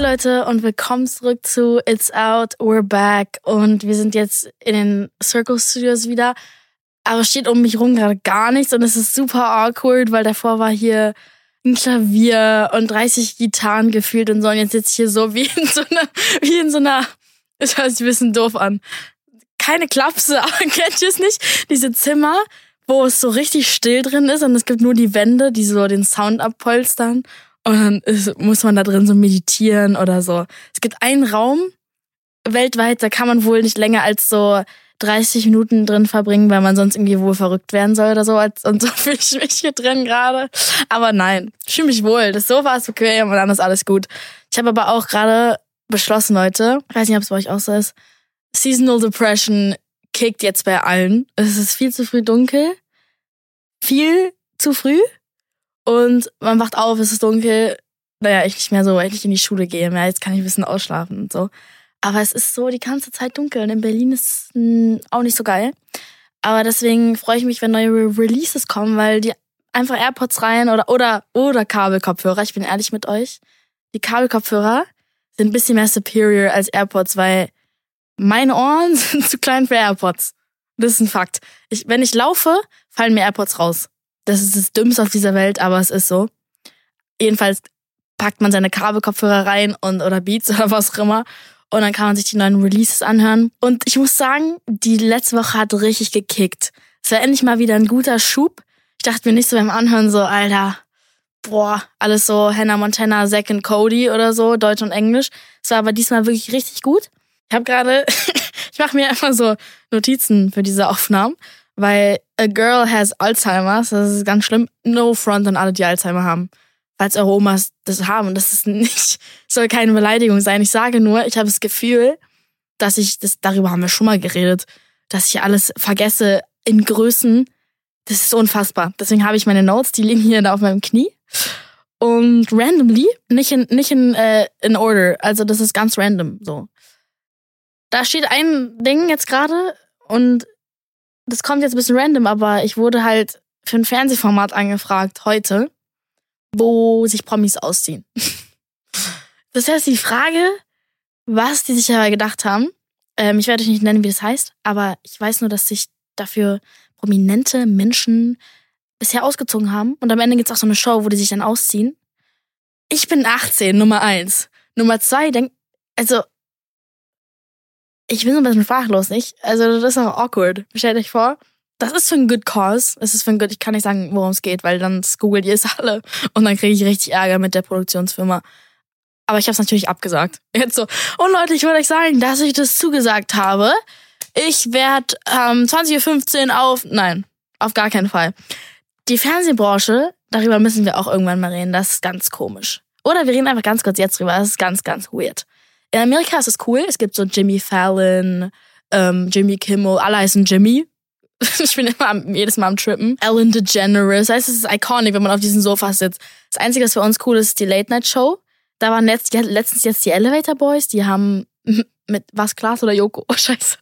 Leute und willkommen zurück zu It's Out, We're Back und wir sind jetzt in den Circle Studios wieder. Aber steht um mich rum gerade gar nichts und es ist super awkward, weil davor war hier ein Klavier und 30 Gitarren gefühlt und so und jetzt sitze ich hier so wie in so einer, wie in so einer, es hört sich ein bisschen doof an. Keine Klapse, aber kennt ihr es nicht? Diese Zimmer, wo es so richtig still drin ist und es gibt nur die Wände, die so den Sound abpolstern und dann ist, muss man da drin so meditieren oder so. Es gibt einen Raum weltweit, da kann man wohl nicht länger als so 30 Minuten drin verbringen, weil man sonst irgendwie wohl verrückt werden soll oder so. Und so fühle ich mich hier drin gerade. Aber nein, ich fühle mich wohl. Das Sofa ist okay und dann ist alles gut. Ich habe aber auch gerade beschlossen, Leute, ich weiß nicht, ob es bei euch auch so ist, Seasonal Depression kickt jetzt bei allen. Es ist viel zu früh dunkel. Viel zu früh. Und man wacht auf, es ist dunkel. Naja, ich nicht mehr so, weil ich nicht in die Schule gehe mehr. Jetzt kann ich ein bisschen ausschlafen und so. Aber es ist so die ganze Zeit dunkel. Und in Berlin ist es auch nicht so geil. Aber deswegen freue ich mich, wenn neue Releases kommen, weil die einfach AirPods rein oder, oder, oder Kabelkopfhörer. Ich bin ehrlich mit euch. Die Kabelkopfhörer sind ein bisschen mehr superior als AirPods, weil meine Ohren sind zu klein für AirPods. Das ist ein Fakt. Ich, wenn ich laufe, fallen mir AirPods raus. Das ist das Dümmste auf dieser Welt, aber es ist so. Jedenfalls packt man seine Kabelkopfhörer rein und oder Beats oder was auch immer. Und dann kann man sich die neuen Releases anhören. Und ich muss sagen, die letzte Woche hat richtig gekickt. Es war endlich mal wieder ein guter Schub. Ich dachte mir nicht so beim Anhören so, Alter, boah, alles so Hannah Montana, Zack und Cody oder so, Deutsch und Englisch. Es war aber diesmal wirklich richtig gut. Ich habe gerade, ich mache mir einfach so Notizen für diese Aufnahmen weil a girl has Alzheimer's, das ist ganz schlimm. No front an alle, die Alzheimer haben. Falls eure Omas das haben. Das ist nicht, soll keine Beleidigung sein. Ich sage nur, ich habe das Gefühl, dass ich, das, darüber haben wir schon mal geredet, dass ich alles vergesse in Größen. Das ist unfassbar. Deswegen habe ich meine Notes, die liegen hier da auf meinem Knie. Und randomly, nicht in, nicht in, äh, in order. Also das ist ganz random, so. Da steht ein Ding jetzt gerade und das kommt jetzt ein bisschen random, aber ich wurde halt für ein Fernsehformat angefragt heute, wo sich Promis ausziehen. Das heißt, die Frage, was die sich aber gedacht haben, ähm, ich werde euch nicht nennen, wie das heißt, aber ich weiß nur, dass sich dafür prominente Menschen bisher ausgezogen haben. Und am Ende gibt's auch so eine Show, wo die sich dann ausziehen. Ich bin 18, Nummer eins. Nummer zwei, denk, also ich bin so ein bisschen sprachlos, nicht? Also das ist auch awkward. Stellt euch vor, das ist für ein good cause. Es ist für ein good, ich kann nicht sagen, worum es geht, weil dann googelt ihr es alle und dann kriege ich richtig Ärger mit der Produktionsfirma. Aber ich habe es natürlich abgesagt. Jetzt so, und Leute, ich wollte euch sagen, dass ich das zugesagt habe. Ich werde ähm, 20.15 Uhr auf, nein, auf gar keinen Fall. Die Fernsehbranche, darüber müssen wir auch irgendwann mal reden, das ist ganz komisch. Oder wir reden einfach ganz kurz jetzt drüber, das ist ganz, ganz weird. In Amerika ist es cool. Es gibt so Jimmy Fallon, ähm, Jimmy Kimmel, alle heißen Jimmy. ich bin immer jedes Mal am Trippen. Ellen DeGeneres. Das heißt, es ist iconic, wenn man auf diesem Sofa sitzt. Das Einzige, was für uns cool ist, ist die Late Night Show. Da waren letzt, letztens jetzt die Elevator Boys, die haben mit was Klaas oder Joko? Oh Scheiße.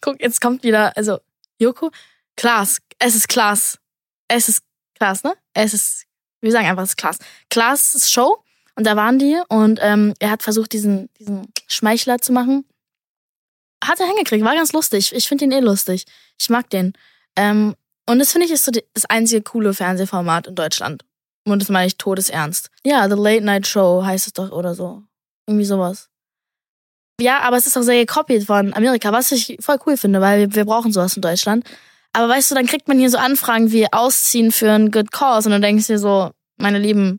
Guck, jetzt kommt wieder, also Joko? Klaas. Es ist Klaas. Es ist Klaas, ne? Es ist, wir sagen einfach, es ist Klaas. Klaas Show und da waren die und ähm, er hat versucht, diesen, diesen Schmeichler zu machen. Hat er hingekriegt, war ganz lustig. Ich finde ihn eh lustig. Ich mag den. Ähm, und das finde ich ist so das einzige coole Fernsehformat in Deutschland. Und das meine ich todesernst. Ja, The Late Night Show heißt es doch oder so. Irgendwie sowas. Ja, aber es ist auch sehr gekopiert von Amerika, was ich voll cool finde, weil wir, wir brauchen sowas in Deutschland. Aber weißt du, dann kriegt man hier so Anfragen wie Ausziehen für ein Good Cause und dann denkst du dir so, meine Lieben,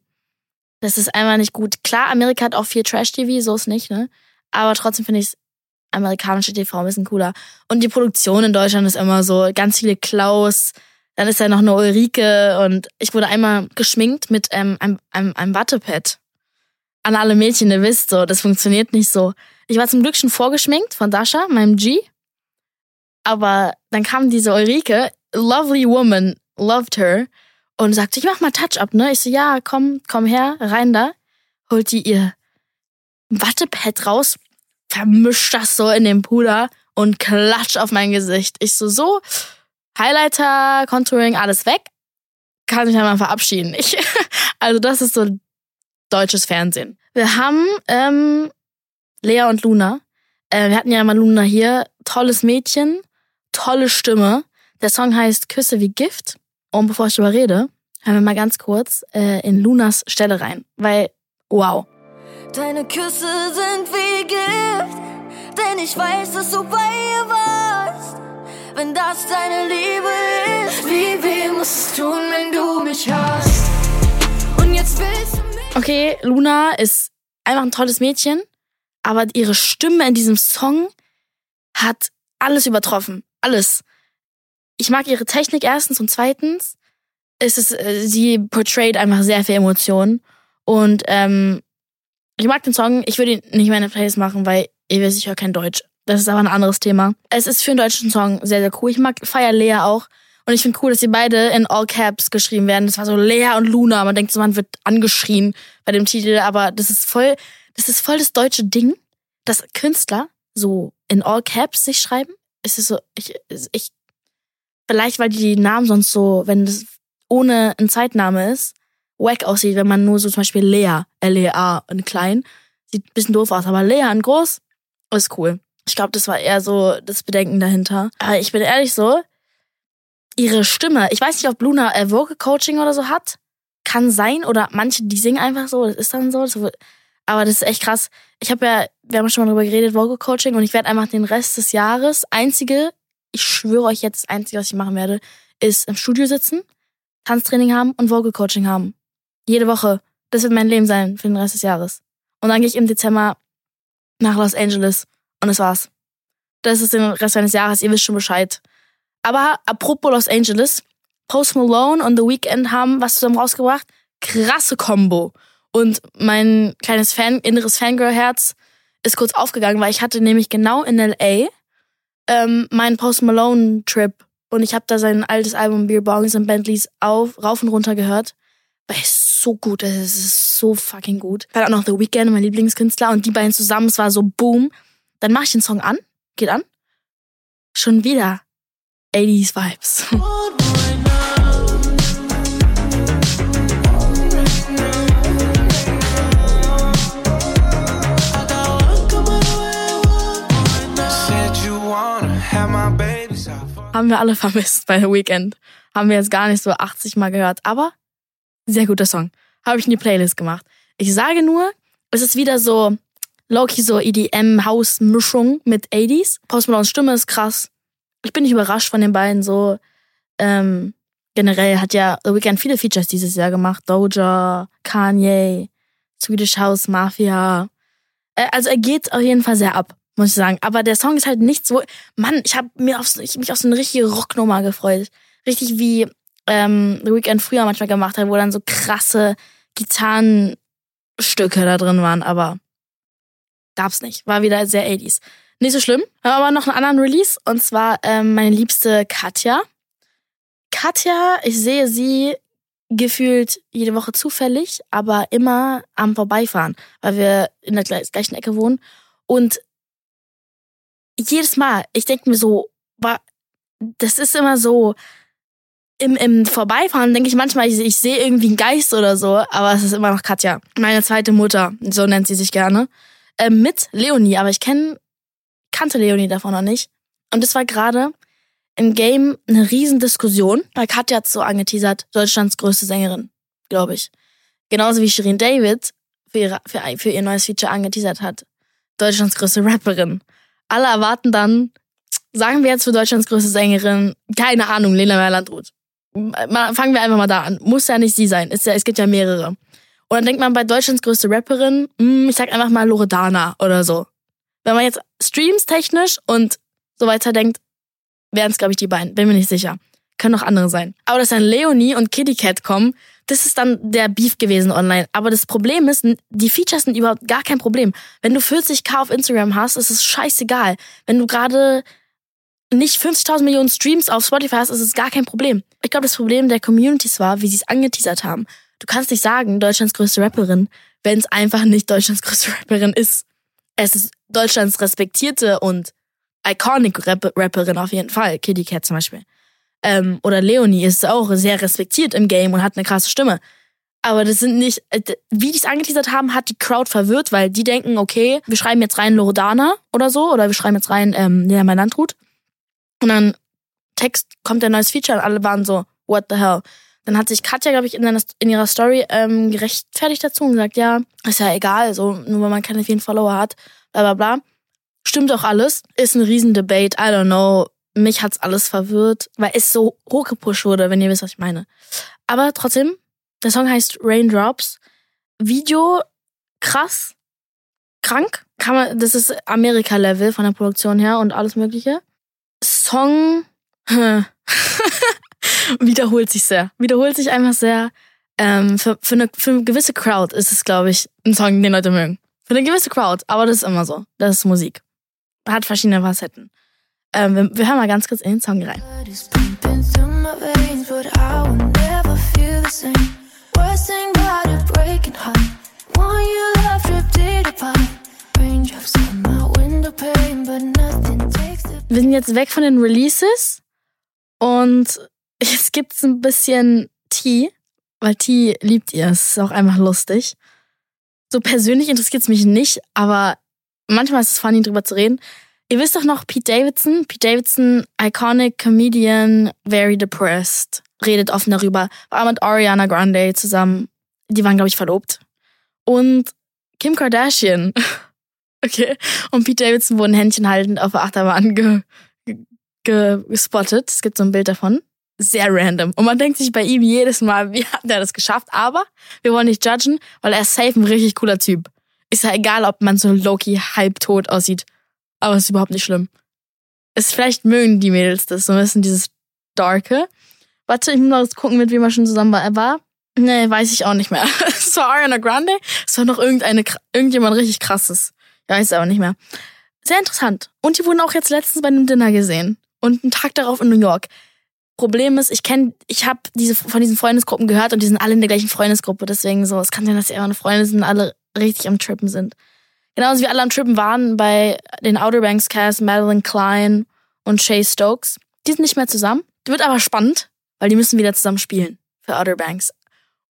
das ist einfach nicht gut. Klar, Amerika hat auch viel Trash-TV, so ist nicht, ne? Aber trotzdem finde ich amerikanische TV ein bisschen cooler. Und die Produktion in Deutschland ist immer so ganz viele Klaus, dann ist da noch eine Ulrike und ich wurde einmal geschminkt mit ähm, einem, einem, einem Wattepad. An alle Mädchen, ihr wisst so, das funktioniert nicht so. Ich war zum Glück schon vorgeschminkt von Dasha, meinem G. Aber dann kam diese Ulrike, lovely woman, loved her und sagte, ich mach mal Touch-up, ne? Ich so, ja, komm, komm her, rein da. Holt die ihr Wattepad raus, vermischt das so in den Puder und klatscht auf mein Gesicht. Ich so, so, Highlighter, Contouring, alles weg. Kann dann mal verabschieden. Ich, also das ist so deutsches Fernsehen. Wir haben ähm, Lea und Luna. Äh, wir hatten ja mal Luna hier. Tolles Mädchen, tolle Stimme. Der Song heißt Küsse wie Gift. Und bevor ich darüber rede, hören wir mal ganz kurz äh, in Lunas Stelle rein. Weil, wow. Deine Küsse sind wie Gift, denn ich weiß, dass du bei ihr warst. Wenn das deine Liebe ist, wie weh musst du tun, wenn du mich hast? Und jetzt willst du mich. Okay, Luna ist einfach ein tolles Mädchen, aber ihre Stimme in diesem Song hat alles übertroffen. Alles. Ich mag ihre Technik erstens und zweitens ist es, äh, sie portrayt einfach sehr viel Emotionen. Und ähm, ich mag den Song, ich würde ihn nicht mehr in der Playlist machen, weil ihr wisst, ich höre kein Deutsch. Das ist aber ein anderes Thema. Es ist für einen deutschen Song sehr, sehr cool. Ich mag Feier Lea auch. Und ich finde cool, dass sie beide in All Caps geschrieben werden. Das war so Lea und Luna. Man denkt so, man wird angeschrien bei dem Titel, aber das ist voll, das ist voll das deutsche Ding, dass Künstler so in All Caps sich schreiben. Es ist so, ich, ich, vielleicht weil die Namen sonst so, wenn das ohne ein Zeitname ist, wack aussieht, wenn man nur so zum Beispiel Lea, L-E-A in klein, sieht ein bisschen doof aus, aber Lea in groß ist cool. Ich glaube, das war eher so das Bedenken dahinter. Aber ich bin ehrlich so, ihre Stimme, ich weiß nicht, ob Luna äh, Vocal Coaching oder so hat. Kann sein, oder manche, die singen einfach so, das ist dann so. Das, aber das ist echt krass. Ich habe ja, wir haben schon mal drüber geredet, Vocal Coaching, und ich werde einfach den Rest des Jahres, einzige, ich schwöre euch jetzt, das Einzige, was ich machen werde, ist im Studio sitzen, Tanztraining haben und Vocal Coaching haben. Jede Woche. Das wird mein Leben sein für den Rest des Jahres. Und dann gehe ich im Dezember nach Los Angeles. Und das war's. Das ist den Rest meines Jahres. Ihr wisst schon Bescheid. Aber apropos Los Angeles, Post Malone und The Weeknd haben was zusammen rausgebracht. Krasse Combo. Und mein kleines Fan, inneres Fangirl-Herz ist kurz aufgegangen, weil ich hatte nämlich genau in L.A. Ähm, meinen Post Malone-Trip und ich habe da sein altes Album Beer Bongs und Bentleys auf, rauf und runter gehört. Weil es so gut ist, es ist so fucking gut. Hatte auch noch The Weeknd, mein Lieblingskünstler, und die beiden zusammen, es war so boom. Dann mache ich den Song an, geht an. Schon wieder 80s Vibes. Haben wir alle vermisst bei The Weekend. Haben wir jetzt gar nicht so 80 Mal gehört. Aber sehr guter Song. Habe ich in die Playlist gemacht. Ich sage nur, es ist wieder so Loki so EDM-House-Mischung mit 80s. Post Malone's Stimme ist krass. Ich bin nicht überrascht von den beiden so. Ähm, generell hat ja The Weeknd viele Features dieses Jahr gemacht. Doja, Kanye, Swedish House Mafia. Äh, also er geht auf jeden Fall sehr ab, muss ich sagen. Aber der Song ist halt nicht so. Mann, ich habe mir auf, ich mich auf so eine richtige Rocknummer gefreut. Richtig wie ähm, The Weeknd früher manchmal gemacht hat, wo dann so krasse Gitarrenstücke da drin waren, aber gab's nicht. War wieder sehr 80s. Nicht so schlimm. Wir haben aber noch einen anderen Release und zwar ähm, meine liebste Katja. Katja, ich sehe sie gefühlt jede Woche zufällig, aber immer am Vorbeifahren, weil wir in der gleichen Ecke wohnen. Und jedes Mal, ich denke mir so, das ist immer so, im, im Vorbeifahren denke ich manchmal, ich, ich sehe irgendwie einen Geist oder so, aber es ist immer noch Katja. Meine zweite Mutter, so nennt sie sich gerne. Ähm, mit Leonie, aber ich kenn, kannte Leonie davon noch nicht. Und es war gerade im Game eine Riesendiskussion, weil Katja hat so angeteasert, Deutschlands größte Sängerin, glaube ich. Genauso wie Shirin David für, ihre, für, für ihr neues Feature angeteasert hat. Deutschlands größte Rapperin. Alle erwarten dann, sagen wir jetzt für Deutschlands größte Sängerin, keine Ahnung, Lena Meyer-Landrut fangen wir einfach mal da an. Muss ja nicht sie sein. Ist ja, es gibt ja mehrere. Und dann denkt man bei Deutschlands größte Rapperin, mh, hm, ich sag einfach mal Loredana oder so. Wenn man jetzt streams technisch und so weiter denkt, wären es, glaube ich, die beiden. Bin mir nicht sicher. Können auch andere sein. Aber dass dann Leonie und Kitty Cat kommen, das ist dann der Beef gewesen online. Aber das Problem ist, die Features sind überhaupt gar kein Problem. Wenn du 40k auf Instagram hast, ist es scheißegal. Wenn du gerade nicht 50.000 Millionen Streams auf Spotify hast, ist es gar kein Problem. Ich glaube, das Problem der Communities war, wie sie es angeteasert haben. Du kannst nicht sagen, Deutschlands größte Rapperin, wenn es einfach nicht Deutschlands größte Rapperin ist. Es ist Deutschlands respektierte und iconic Rap Rapperin auf jeden Fall. Kitty Cat zum Beispiel. Ähm, oder Leonie ist auch sehr respektiert im Game und hat eine krasse Stimme. Aber das sind nicht, äh, wie die es angeteasert haben, hat die Crowd verwirrt, weil die denken, okay, wir schreiben jetzt rein Loredana oder so, oder wir schreiben jetzt rein ähm, Lena mein Landrut. Und dann Text kommt ein neues Feature und alle waren so, what the hell? Dann hat sich Katja, glaube ich, in, seiner, in ihrer Story ähm, gerechtfertigt dazu und gesagt, ja, ist ja egal, so nur weil man keine vielen Follower hat, bla bla bla. Stimmt auch alles, ist ein riesen Debate, I don't know. Mich hat's alles verwirrt, weil es so hochgepusht wurde, wenn ihr wisst, was ich meine. Aber trotzdem, der Song heißt Raindrops. Video krass, krank. Kann man, das ist Amerika-Level von der Produktion her und alles Mögliche. Song wiederholt sich sehr. Wiederholt sich einfach sehr. Ähm, für, für, eine, für eine gewisse Crowd ist es, glaube ich, ein Song, den Leute mögen. Für eine gewisse Crowd, aber das ist immer so. Das ist Musik. Hat verschiedene Facetten. Ähm, wir, wir hören mal ganz kurz in den Song rein. Wir sind jetzt weg von den Releases und jetzt gibt's ein bisschen Tee, weil Tee liebt ihr. Es ist auch einfach lustig. So persönlich interessiert es mich nicht, aber manchmal ist es funny, drüber zu reden. Ihr wisst doch noch Pete Davidson. Pete Davidson, iconic Comedian, very depressed, redet offen darüber. War mit Ariana Grande zusammen. Die waren, glaube ich, verlobt. Und Kim Kardashian. okay. Und Pete Davidson wurden Händchen haltend auf der Achterbahn ge, ge, gespottet. Es gibt so ein Bild davon. Sehr random. Und man denkt sich bei ihm jedes Mal, wie hat er das geschafft? Aber wir wollen nicht judgen, weil er ist safe ein richtig cooler Typ. Ist ja egal, ob man so Loki halbtot aussieht. Aber es ist überhaupt nicht schlimm. Es vielleicht mögen die Mädels das so ein bisschen dieses Darke. Warte, ich muss mal gucken, mit wem er schon zusammen war. Er war? Nee, weiß ich auch nicht mehr. Es war Ariana Grande. Es war noch irgendeine, irgendjemand richtig krasses. Ich weiß aber nicht mehr. Sehr interessant. Und die wurden auch jetzt letztens bei einem Dinner gesehen. Und einen Tag darauf in New York. Problem ist, ich kenne, ich habe diese von diesen Freundesgruppen gehört und die sind alle in der gleichen Freundesgruppe. Deswegen so, es kann sein, dass die immer eine Freunde sind und alle richtig am Trippen sind. Genauso wie alle am Trippen waren bei den Outer Banks Cast, Madeline Klein und Shay Stokes. Die sind nicht mehr zusammen. Die wird aber spannend, weil die müssen wieder zusammen spielen für Outer Banks.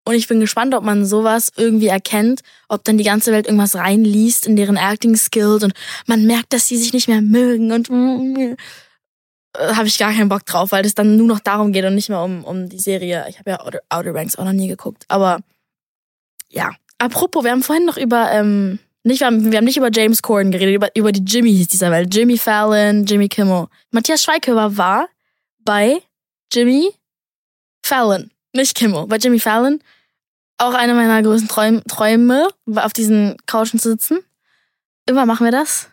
Und ich bin gespannt, ob man sowas irgendwie erkennt, ob dann die ganze Welt irgendwas reinliest in deren Acting Skills und man merkt, dass sie sich nicht mehr mögen und äh, habe ich gar keinen Bock drauf, weil es dann nur noch darum geht und nicht mehr um, um die Serie. Ich habe ja Outer, Outer Banks auch noch nie geguckt. Aber ja. Apropos, wir haben vorhin noch über ähm, nicht, wir haben, wir haben nicht über James Corden geredet, über, über die Jimmys dieser Welt. Jimmy Fallon, Jimmy Kimmel. Matthias Schweighöfer war bei Jimmy Fallon, nicht Kimmel, bei Jimmy Fallon. Auch eine meiner größten Träum, Träume, auf diesen Couchen zu sitzen. Immer machen wir das.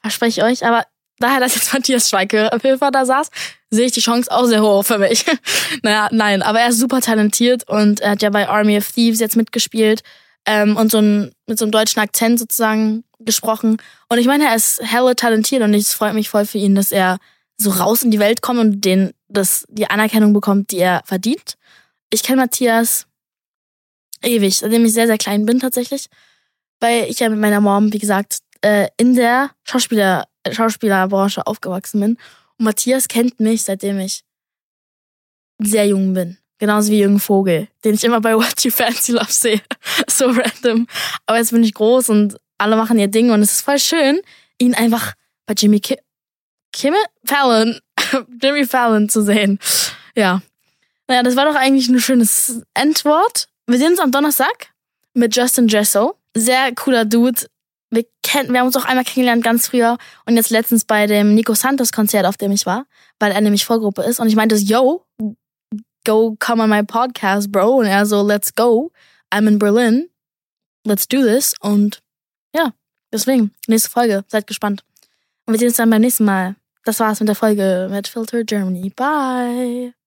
Verspreche ich euch. Aber daher, dass jetzt Matthias Schweighöfer da saß, sehe ich die Chance auch sehr hoch für mich. naja, nein, aber er ist super talentiert und er hat ja bei Army of Thieves jetzt mitgespielt ähm, und so ein, mit so einem deutschen Akzent sozusagen gesprochen. Und ich meine, er ist helle talentiert und es freut mich voll für ihn, dass er so raus in die Welt kommt und den, das, die Anerkennung bekommt, die er verdient. Ich kenne Matthias ewig, seitdem ich sehr, sehr klein bin tatsächlich, weil ich ja mit meiner Mom, wie gesagt, äh, in der Schauspieler, Schauspielerbranche aufgewachsen bin. Und Matthias kennt mich, seitdem ich sehr jung bin. Genauso wie Jürgen Vogel, den ich immer bei What You Fancy Love sehe. so random. Aber jetzt bin ich groß und alle machen ihr Ding und es ist voll schön, ihn einfach bei Jimmy Ki Kimmel? Fallon. Jimmy Fallon zu sehen. Ja. Naja, das war doch eigentlich ein schönes Endwort. Wir sehen uns am Donnerstag mit Justin Jesso. Sehr cooler Dude. Wir, kennen, wir haben uns auch einmal kennengelernt ganz früher und jetzt letztens bei dem Nico Santos Konzert, auf dem ich war, weil er nämlich Vorgruppe ist. Und ich meinte, yo, go come on my podcast, bro. Und er so, let's go. I'm in Berlin. Let's do this. Und ja, deswegen, nächste Folge. Seid gespannt. Und wir sehen uns dann beim nächsten Mal. Das war's mit der Folge mit Filter Germany. Bye.